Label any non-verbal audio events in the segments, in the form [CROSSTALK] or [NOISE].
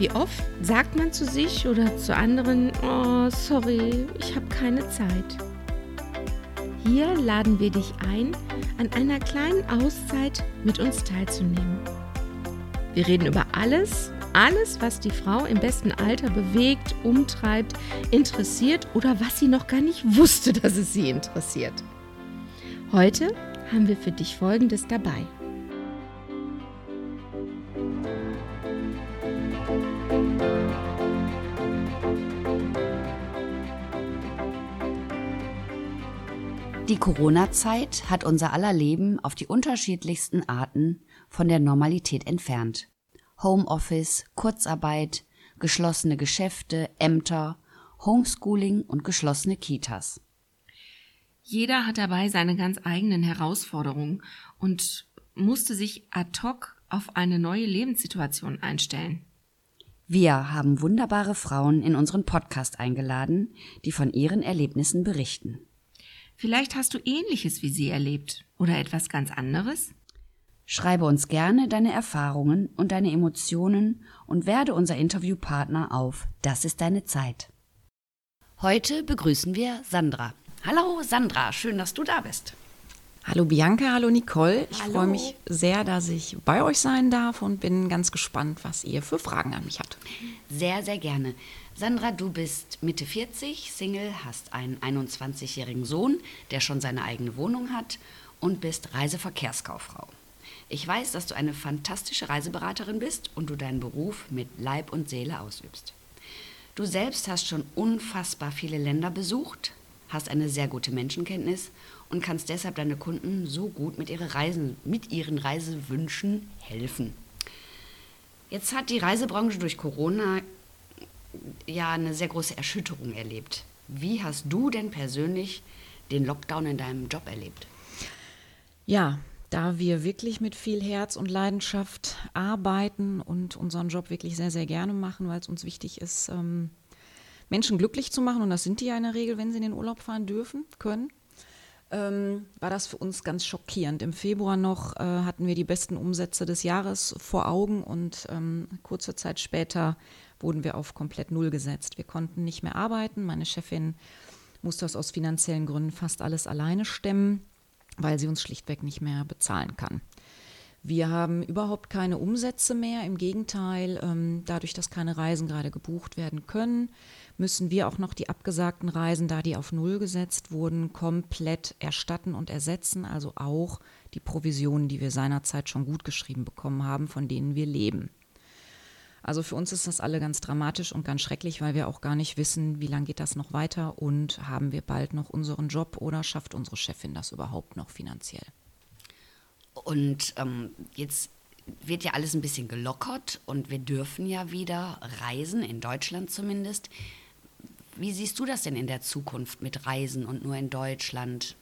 Wie oft sagt man zu sich oder zu anderen, oh, sorry, ich habe keine Zeit. Hier laden wir dich ein, an einer kleinen Auszeit mit uns teilzunehmen. Wir reden über alles, alles, was die Frau im besten Alter bewegt, umtreibt, interessiert oder was sie noch gar nicht wusste, dass es sie interessiert. Heute haben wir für dich Folgendes dabei. Die Corona-Zeit hat unser aller Leben auf die unterschiedlichsten Arten von der Normalität entfernt. Homeoffice, Kurzarbeit, geschlossene Geschäfte, Ämter, Homeschooling und geschlossene Kitas. Jeder hat dabei seine ganz eigenen Herausforderungen und musste sich ad hoc auf eine neue Lebenssituation einstellen. Wir haben wunderbare Frauen in unseren Podcast eingeladen, die von ihren Erlebnissen berichten. Vielleicht hast du ähnliches wie sie erlebt oder etwas ganz anderes? Schreibe uns gerne deine Erfahrungen und deine Emotionen und werde unser Interviewpartner auf Das ist deine Zeit. Heute begrüßen wir Sandra. Hallo Sandra, schön, dass du da bist. Hallo Bianca, hallo Nicole. Ich Hallo. freue mich sehr, dass ich bei euch sein darf und bin ganz gespannt, was ihr für Fragen an mich habt. Sehr, sehr gerne. Sandra, du bist Mitte 40, Single, hast einen 21-jährigen Sohn, der schon seine eigene Wohnung hat und bist Reiseverkehrskauffrau. Ich weiß, dass du eine fantastische Reiseberaterin bist und du deinen Beruf mit Leib und Seele ausübst. Du selbst hast schon unfassbar viele Länder besucht, hast eine sehr gute Menschenkenntnis und kannst deshalb deine Kunden so gut mit, ihre Reisen, mit ihren Reisewünschen helfen. Jetzt hat die Reisebranche durch Corona ja eine sehr große Erschütterung erlebt. Wie hast du denn persönlich den Lockdown in deinem Job erlebt? Ja, da wir wirklich mit viel Herz und Leidenschaft arbeiten und unseren Job wirklich sehr, sehr gerne machen, weil es uns wichtig ist, ähm, Menschen glücklich zu machen, und das sind die ja in der Regel, wenn sie in den Urlaub fahren dürfen, können, ähm, war das für uns ganz schockierend. Im Februar noch äh, hatten wir die besten Umsätze des Jahres vor Augen und ähm, kurze Zeit später wurden wir auf komplett Null gesetzt. Wir konnten nicht mehr arbeiten. Meine Chefin musste das aus finanziellen Gründen fast alles alleine stemmen, weil sie uns schlichtweg nicht mehr bezahlen kann. Wir haben überhaupt keine Umsätze mehr. Im Gegenteil, ähm, dadurch, dass keine Reisen gerade gebucht werden können, müssen wir auch noch die abgesagten Reisen, da die auf Null gesetzt wurden, komplett erstatten und ersetzen. Also auch die Provisionen, die wir seinerzeit schon gut geschrieben bekommen haben, von denen wir leben. Also für uns ist das alle ganz dramatisch und ganz schrecklich, weil wir auch gar nicht wissen, wie lange geht das noch weiter und haben wir bald noch unseren Job oder schafft unsere Chefin das überhaupt noch finanziell. Und ähm, jetzt wird ja alles ein bisschen gelockert und wir dürfen ja wieder reisen, in Deutschland zumindest. Wie siehst du das denn in der Zukunft mit Reisen und nur in Deutschland?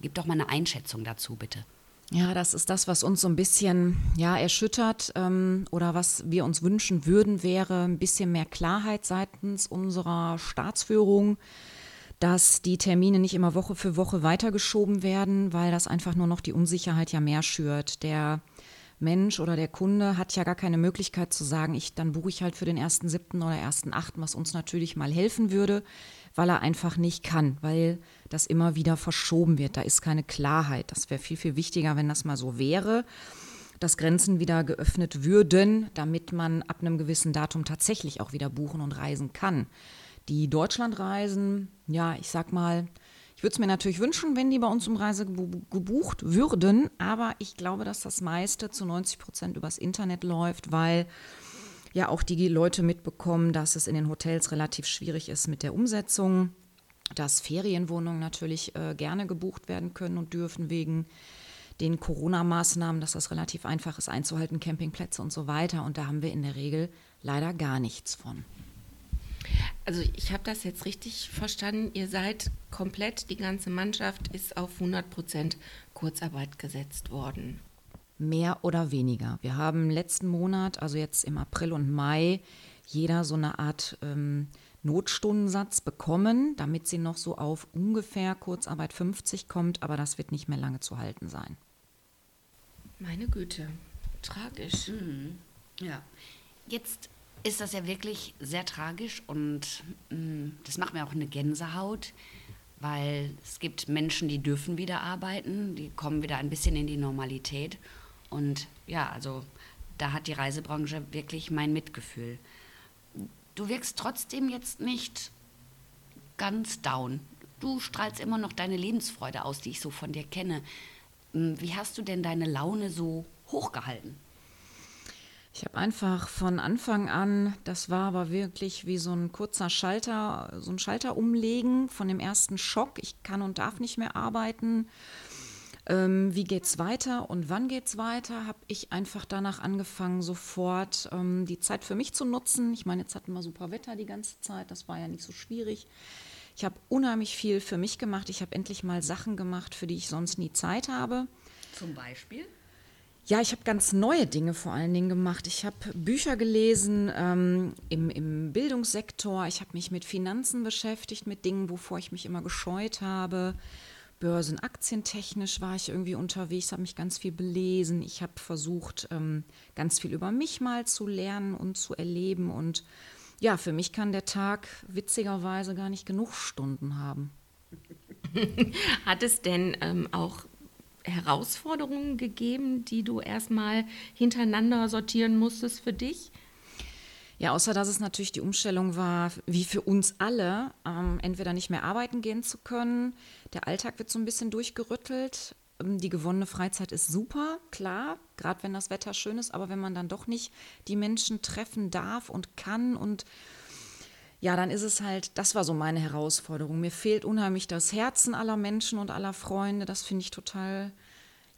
Gib doch mal eine Einschätzung dazu, bitte. Ja, das ist das, was uns so ein bisschen ja, erschüttert ähm, oder was wir uns wünschen würden, wäre ein bisschen mehr Klarheit seitens unserer Staatsführung, dass die Termine nicht immer Woche für Woche weitergeschoben werden, weil das einfach nur noch die Unsicherheit ja mehr schürt. Der Mensch oder der Kunde hat ja gar keine Möglichkeit zu sagen, ich dann buche ich halt für den 1.7. oder 1.8., was uns natürlich mal helfen würde, weil er einfach nicht kann, weil das immer wieder verschoben wird. Da ist keine Klarheit. Das wäre viel, viel wichtiger, wenn das mal so wäre, dass Grenzen wieder geöffnet würden, damit man ab einem gewissen Datum tatsächlich auch wieder buchen und reisen kann. Die Deutschlandreisen, ja, ich sag mal, ich würde es mir natürlich wünschen, wenn die bei uns um Reise gebu- gebucht würden, aber ich glaube, dass das meiste zu 90 Prozent übers Internet läuft, weil ja auch die Leute mitbekommen, dass es in den Hotels relativ schwierig ist mit der Umsetzung, dass Ferienwohnungen natürlich äh, gerne gebucht werden können und dürfen wegen den Corona-Maßnahmen, dass das relativ einfach ist einzuhalten, Campingplätze und so weiter. Und da haben wir in der Regel leider gar nichts von. Also ich habe das jetzt richtig verstanden. Ihr seid komplett, die ganze Mannschaft ist auf 100 Prozent Kurzarbeit gesetzt worden. Mehr oder weniger. Wir haben letzten Monat, also jetzt im April und Mai, jeder so eine Art ähm, Notstundensatz bekommen, damit sie noch so auf ungefähr Kurzarbeit 50 kommt, aber das wird nicht mehr lange zu halten sein. Meine Güte, tragisch. Mhm. Ja. Jetzt ist das ja wirklich sehr tragisch und mh, mm, das macht mir auch eine Gänsehaut, weil es gibt Menschen, die dürfen wieder arbeiten, die kommen wieder ein bisschen in die Normalität und ja, also da hat die Reisebranche wirklich mein Mitgefühl. Du wirkst trotzdem jetzt nicht ganz down. Du strahlst immer noch deine Lebensfreude aus, die ich so von dir kenne. Hm, wie hast du denn deine Laune so hochgehalten? Ich habe einfach von Anfang an, das war aber wirklich wie so ein kurzer Schalter, so ein Schalter umlegen von dem ersten Schock. Ich kann und darf nicht mehr arbeiten. Ähm, wie geht's weiter und wann geht's weiter? Habe ich einfach danach angefangen, sofort ähm, die Zeit für mich zu nutzen. Ich meine, jetzt hatten wir super Wetter die ganze Zeit, das war ja nicht so schwierig. Ich habe unheimlich viel für mich gemacht. Ich habe endlich mal Sachen gemacht, für die ich sonst nie Zeit habe. Zum Beispiel? Ja, ich habe ganz neue Dinge vor allen Dingen gemacht. Ich habe Bücher gelesen ähm, im, im Bildungssektor. Ich habe mich mit Finanzen beschäftigt, mit Dingen, wovor ich mich immer gescheut habe. Börsen, aktientechnisch war ich irgendwie unterwegs, habe mich ganz viel belesen. Ich habe versucht, ähm, ganz viel über mich mal zu lernen und zu erleben. Und ja, für mich kann der Tag witzigerweise gar nicht genug Stunden haben. [LAUGHS] Hat es denn ähm, auch Herausforderungen gegeben, die du erstmal hintereinander sortieren musstest für dich? Ja, außer dass es natürlich die Umstellung war, wie für uns alle, ähm, entweder nicht mehr arbeiten gehen zu können. Der Alltag wird so ein bisschen durchgerüttelt. Ähm, die gewonnene Freizeit ist super, klar, gerade wenn das Wetter schön ist, aber wenn man dann doch nicht die Menschen treffen darf und kann und ja, dann ist es halt, das war so meine Herausforderung. Mir fehlt unheimlich das Herzen aller Menschen und aller Freunde. Das finde ich total,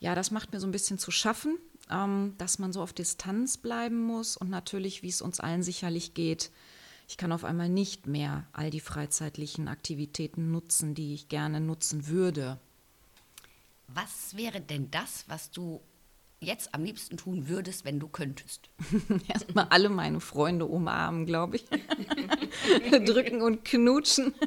ja, das macht mir so ein bisschen zu schaffen ähm, dass man so auf Distanz bleiben muss und natürlich, wie es uns allen sicherlich geht, ich kann auf einmal nicht mehr all die freizeitlichen Aktivitäten nutzen, die ich gerne nutzen würde. Was wäre denn das, was du jetzt am liebsten tun würdest, wenn du könntest? [LAUGHS] Erstmal alle meine Freunde umarmen, glaube ich. [LAUGHS] Drücken und knutschen. [LAUGHS]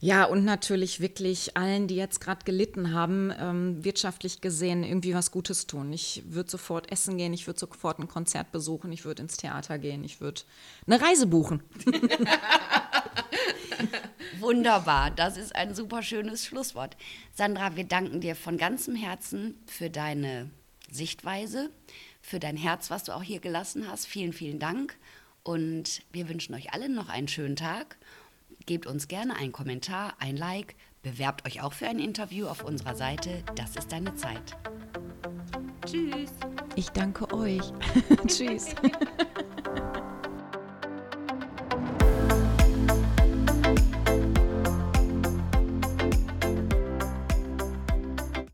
Ja, und natürlich wirklich allen, die jetzt gerade gelitten haben, ähm, wirtschaftlich gesehen irgendwie was Gutes tun. Ich würde sofort essen gehen, ich würde sofort ein Konzert besuchen, ich würde ins Theater gehen, ich würde eine Reise buchen. Wunderbar, das ist ein super schönes Schlusswort. Sandra, wir danken dir von ganzem Herzen für deine Sichtweise, für dein Herz, was du auch hier gelassen hast. Vielen, vielen Dank. Und wir wünschen euch allen noch einen schönen Tag Gebt uns gerne einen Kommentar, ein Like, bewerbt euch auch für ein Interview auf unserer Seite. Das ist deine Zeit. Tschüss. Ich danke euch. [LAUGHS] Tschüss. [LAUGHS]